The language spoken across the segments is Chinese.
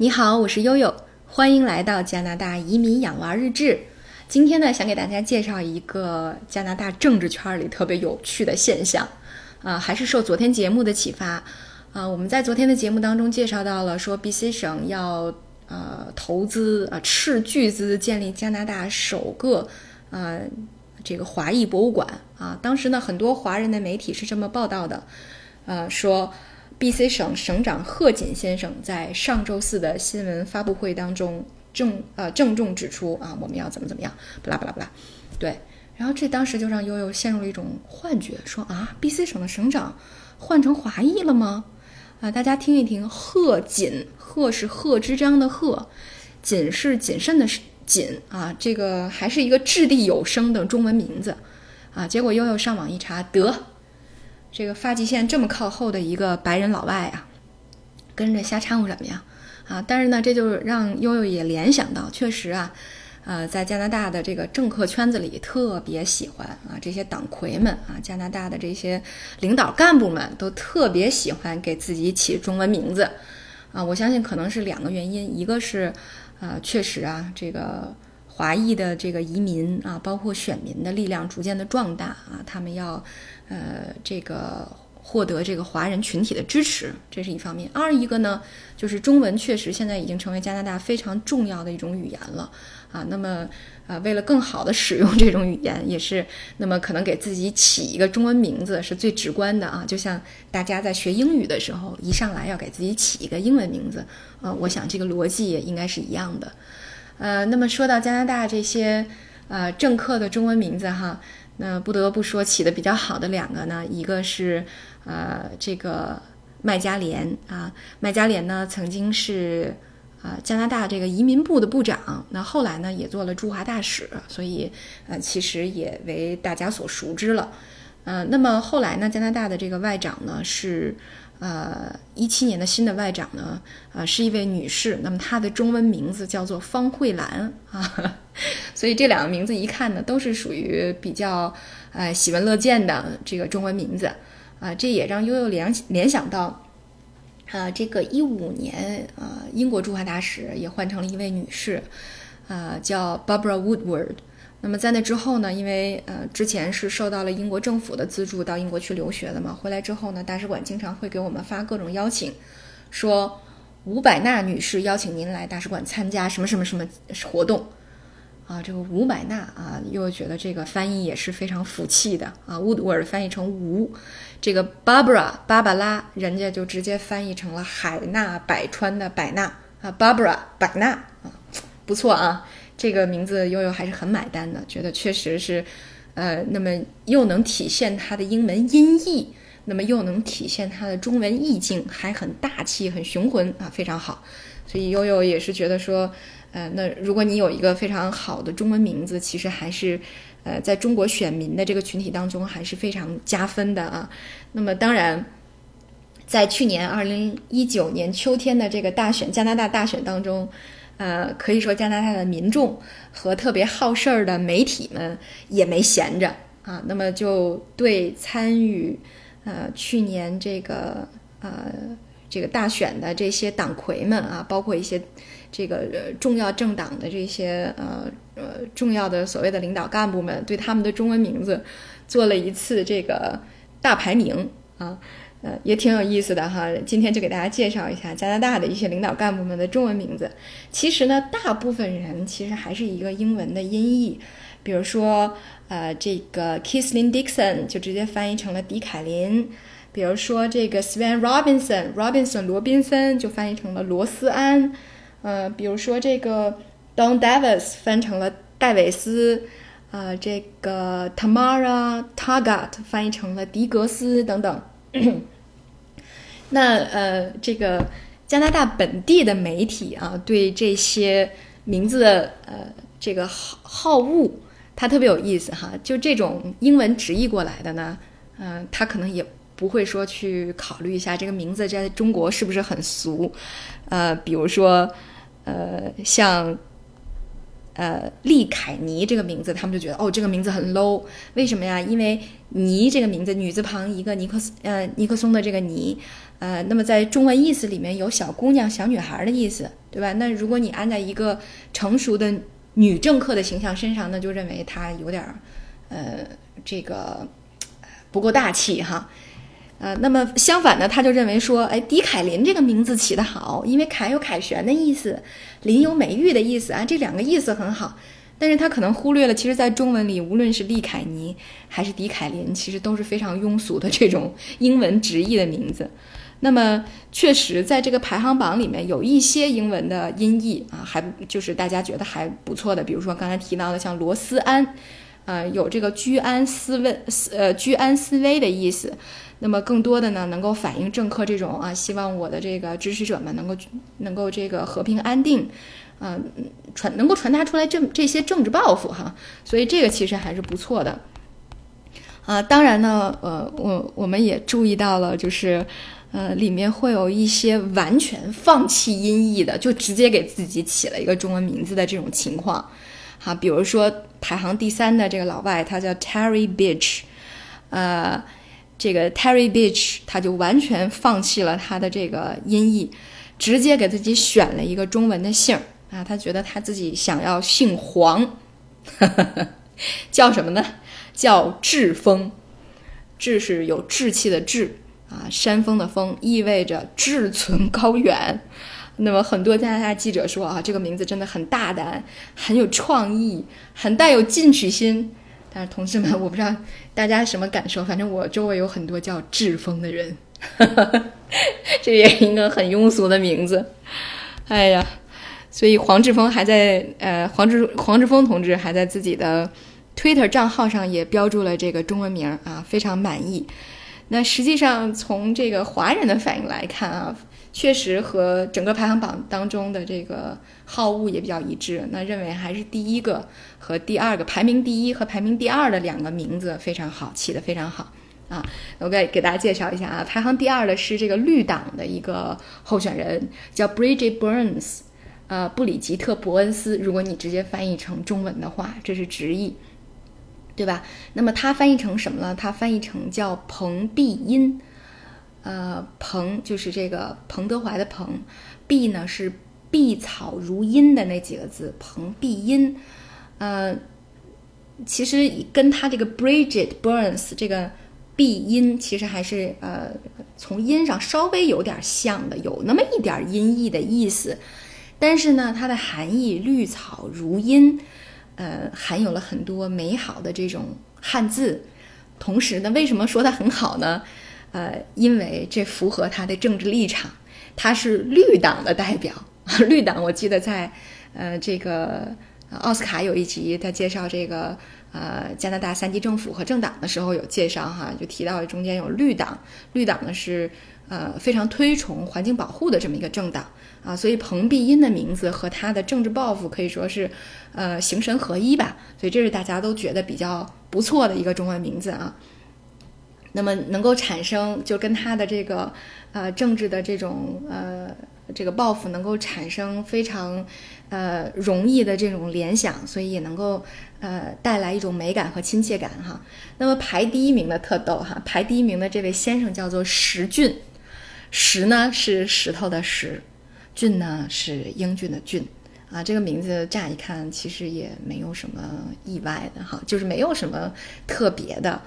你好，我是悠悠，欢迎来到加拿大移民养娃日志。今天呢，想给大家介绍一个加拿大政治圈里特别有趣的现象，啊，还是受昨天节目的启发，啊，我们在昨天的节目当中介绍到了，说 BC 省要呃投资啊斥巨资建立加拿大首个呃这个华裔博物馆啊，当时呢，很多华人的媒体是这么报道的，呃说。B.C. 省省长贺锦先生在上周四的新闻发布会当中郑呃郑重指出啊，我们要怎么怎么样，不啦不啦不啦，对，然后这当时就让悠悠陷入了一种幻觉，说啊，B.C. 省的省长换成华裔了吗？啊，大家听一听，贺锦，贺是贺知章的贺，锦是谨慎的谨啊，这个还是一个掷地有声的中文名字啊，结果悠悠上网一查，得。这个发际线这么靠后的一个白人老外啊，跟着瞎掺和什么呀？啊，但是呢，这就让悠悠也联想到，确实啊，呃，在加拿大的这个政客圈子里特别喜欢啊，这些党魁们啊，加拿大的这些领导干部们都特别喜欢给自己起中文名字啊。我相信可能是两个原因，一个是啊，确实啊，这个华裔的这个移民啊，包括选民的力量逐渐的壮大啊，他们要。呃，这个获得这个华人群体的支持，这是一方面。二一个呢，就是中文确实现在已经成为加拿大非常重要的一种语言了啊。那么，呃，为了更好的使用这种语言，也是那么可能给自己起一个中文名字是最直观的啊。就像大家在学英语的时候，一上来要给自己起一个英文名字，呃，我想这个逻辑也应该是一样的。呃，那么说到加拿大这些呃政客的中文名字哈。那不得不说起的比较好的两个呢，一个是呃这个麦加连啊，麦加连呢曾经是啊加拿大这个移民部的部长，那后来呢也做了驻华大使，所以呃其实也为大家所熟知了。呃，那么后来呢加拿大的这个外长呢是。呃，一七年的新的外长呢，呃，是一位女士。那么她的中文名字叫做方慧兰啊，所以这两个名字一看呢，都是属于比较呃喜闻乐见的这个中文名字啊。这也让悠悠联联想到，啊，这个一五年啊，英国驻华大使也换成了一位女士，啊，叫 Barbara Woodward。那么在那之后呢？因为呃之前是受到了英国政府的资助到英国去留学的嘛，回来之后呢，大使馆经常会给我们发各种邀请，说吴百纳女士邀请您来大使馆参加什么什么什么活动，啊，这个吴百纳啊，又觉得这个翻译也是非常服气的啊，Woodward 翻译成吴，这个 Barbara 芭芭拉，人家就直接翻译成了海纳百川的百纳啊，Barbara 百纳啊，不错啊。这个名字悠悠还是很买单的，觉得确实是，呃，那么又能体现它的英文音译，那么又能体现它的中文意境，还很大气、很雄浑啊，非常好。所以悠悠也是觉得说，呃，那如果你有一个非常好的中文名字，其实还是，呃，在中国选民的这个群体当中还是非常加分的啊。那么当然，在去年二零一九年秋天的这个大选，加拿大大选当中。呃，可以说加拿大的民众和特别好事儿的媒体们也没闲着啊。那么就对参与呃去年这个呃这个大选的这些党魁们啊，包括一些这个重要政党的这些呃呃重要的所谓的领导干部们，对他们的中文名字做了一次这个大排名啊。呃，也挺有意思的哈。今天就给大家介绍一下加拿大的一些领导干部们的中文名字。其实呢，大部分人其实还是一个英文的音译。比如说，呃，这个 Kislin Dixon 就直接翻译成了迪凯琳。比如说，这个 Sven Robinson Robinson 罗宾森就翻译成了罗斯安。呃，比如说这个 Don Davis 翻成了戴维斯。呃，这个 Tamara Taggart 翻译成了迪格斯等等。那呃，这个加拿大本地的媒体啊，对这些名字的呃这个好好恶，它特别有意思哈。就这种英文直译过来的呢，嗯，它可能也不会说去考虑一下这个名字在中国是不是很俗，呃，比如说呃像。呃，利凯尼这个名字，他们就觉得哦，这个名字很 low。为什么呀？因为尼这个名字，女字旁一个尼克斯，呃，尼克松的这个尼，呃，那么在中文意思里面有小姑娘、小女孩的意思对吧？那如果你安在一个成熟的女政客的形象身上，那就认为她有点儿，呃，这个不够大气哈。呃，那么相反呢，他就认为说，哎，狄凯琳这个名字起得好，因为凯有凯旋的意思，林有美玉的意思啊，这两个意思很好。但是他可能忽略了，其实，在中文里，无论是利凯尼还是狄凯琳，其实都是非常庸俗的这种英文直译的名字。那么，确实在这个排行榜里面，有一些英文的音译啊，还就是大家觉得还不错的，比如说刚才提到的像罗斯安，呃，有这个居安思危，呃，居安思危的意思。那么更多的呢，能够反映政客这种啊，希望我的这个支持者们能够能够这个和平安定。嗯，传能够传达出来这这些政治抱负哈，所以这个其实还是不错的。啊，当然呢，呃，我我们也注意到了，就是呃，里面会有一些完全放弃音译的，就直接给自己起了一个中文名字的这种情况。好，比如说排行第三的这个老外，他叫 Terry Beach，呃，这个 Terry Beach 他就完全放弃了他的这个音译，直接给自己选了一个中文的姓。啊，他觉得他自己想要姓黄，叫什么呢？叫志峰，志是有志气的志啊，山峰的峰，意味着志存高远。那么很多加拿大记者说啊，这个名字真的很大胆，很有创意，很带有进取心。但是同志们，我不知道大家什么感受，反正我周围有很多叫志峰的人，这也是一个很庸俗的名字。哎呀。所以黄志峰还在，呃，黄志黄志峰同志还在自己的 Twitter 账号上也标注了这个中文名啊，非常满意。那实际上从这个华人的反应来看啊，确实和整个排行榜当中的这个好恶也比较一致。那认为还是第一个和第二个排名第一和排名第二的两个名字非常好，起得非常好啊。我给给大家介绍一下啊，排行第二的是这个绿党的一个候选人，叫 Bridget Burns。呃，布里吉特·伯恩斯，如果你直接翻译成中文的话，这是直译，对吧？那么它翻译成什么呢？它翻译成叫彭碧音。呃，彭就是这个彭德怀的彭，碧呢是碧草如茵的那几个字，彭碧音。呃，其实跟他这个 Bridget Burns 这个碧音，其实还是呃从音上稍微有点像的，有那么一点音译的意思。但是呢，它的含义“绿草如茵”，呃，含有了很多美好的这种汉字。同时呢，为什么说它很好呢？呃，因为这符合他的政治立场，他是绿党的代表。绿党，我记得在呃这个奥斯卡有一集，他介绍这个呃加拿大三级政府和政党的时候有介绍哈，就提到中间有绿党。绿党呢是呃非常推崇环境保护的这么一个政党。啊，所以彭碧音的名字和他的政治抱负可以说是，呃，形神合一吧。所以这是大家都觉得比较不错的一个中文名字啊。那么能够产生就跟他的这个呃政治的这种呃这个抱负能够产生非常呃容易的这种联想，所以也能够呃带来一种美感和亲切感哈。那么排第一名的特逗哈，排第一名的这位先生叫做石俊，石呢是石头的石。俊呢是英俊的俊，啊，这个名字乍一看其实也没有什么意外的哈，就是没有什么特别的，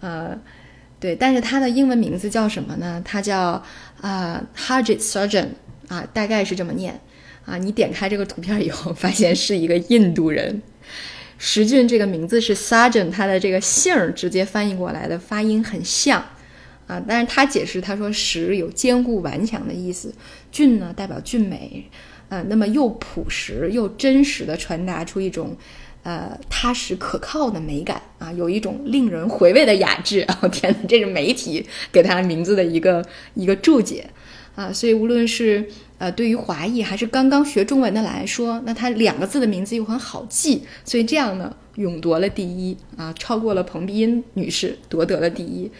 呃，对，但是他的英文名字叫什么呢？他叫啊 Harjit Sarjan 啊，大概是这么念啊。你点开这个图片以后，发现是一个印度人。石俊这个名字是 Sarjan，他的这个姓儿直接翻译过来的发音很像。啊，但是他解释，他说“石”有坚固顽强的意思，“俊”呢代表俊美，呃，那么又朴实又真实的传达出一种，呃，踏实可靠的美感啊，有一种令人回味的雅致。哦天哪，这是媒体给他名字的一个一个注解啊，所以无论是呃对于华裔还是刚刚学中文的来说，那他两个字的名字又很好记，所以这样呢，勇夺了第一啊，超过了彭碧音女士夺得了第一。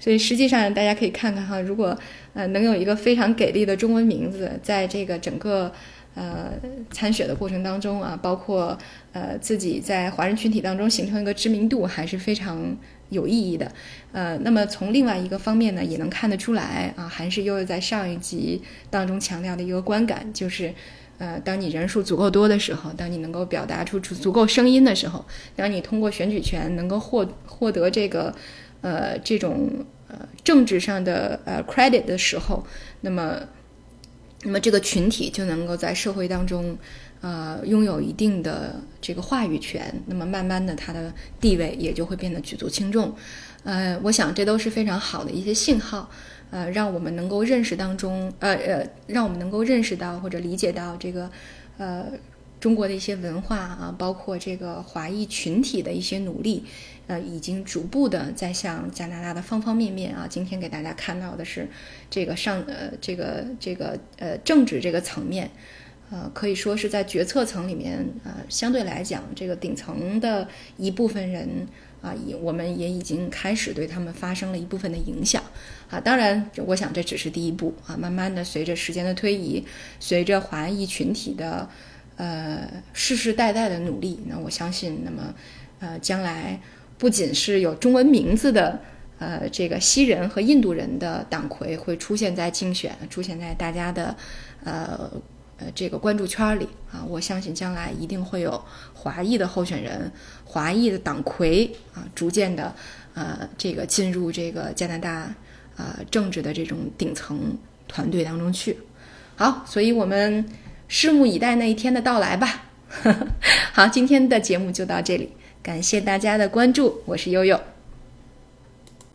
所以实际上，大家可以看看哈，如果呃能有一个非常给力的中文名字，在这个整个呃参选的过程当中啊，包括呃自己在华人群体当中形成一个知名度，还是非常有意义的。呃，那么从另外一个方面呢，也能看得出来啊，还是又在上一集当中强调的一个观感，就是呃，当你人数足够多的时候，当你能够表达出足足够声音的时候，当你通过选举权能够获获得这个呃这种呃政治上的呃 credit 的时候，那么那么这个群体就能够在社会当中呃拥有一定的这个话语权，那么慢慢的他的地位也就会变得举足轻重。呃，我想这都是非常好的一些信号。呃，让我们能够认识当中，呃呃，让我们能够认识到或者理解到这个，呃，中国的一些文化啊，包括这个华裔群体的一些努力，呃，已经逐步的在向加拿大的方方面面啊，今天给大家看到的是这个上呃这个这个呃政治这个层面，呃，可以说是在决策层里面，呃，相对来讲，这个顶层的一部分人。啊，也我们也已经开始对他们发生了一部分的影响，啊，当然，我想这只是第一步啊，慢慢的随着时间的推移，随着华裔群体的呃世世代代的努力，那我相信，那么呃将来不仅是有中文名字的呃这个西人和印度人的党魁会出现在竞选，出现在大家的呃。呃，这个关注圈里啊，我相信将来一定会有华裔的候选人、华裔的党魁啊，逐渐的呃，这个进入这个加拿大啊政治的这种顶层团队当中去。好，所以我们拭目以待那一天的到来吧。好，今天的节目就到这里，感谢大家的关注，我是悠悠。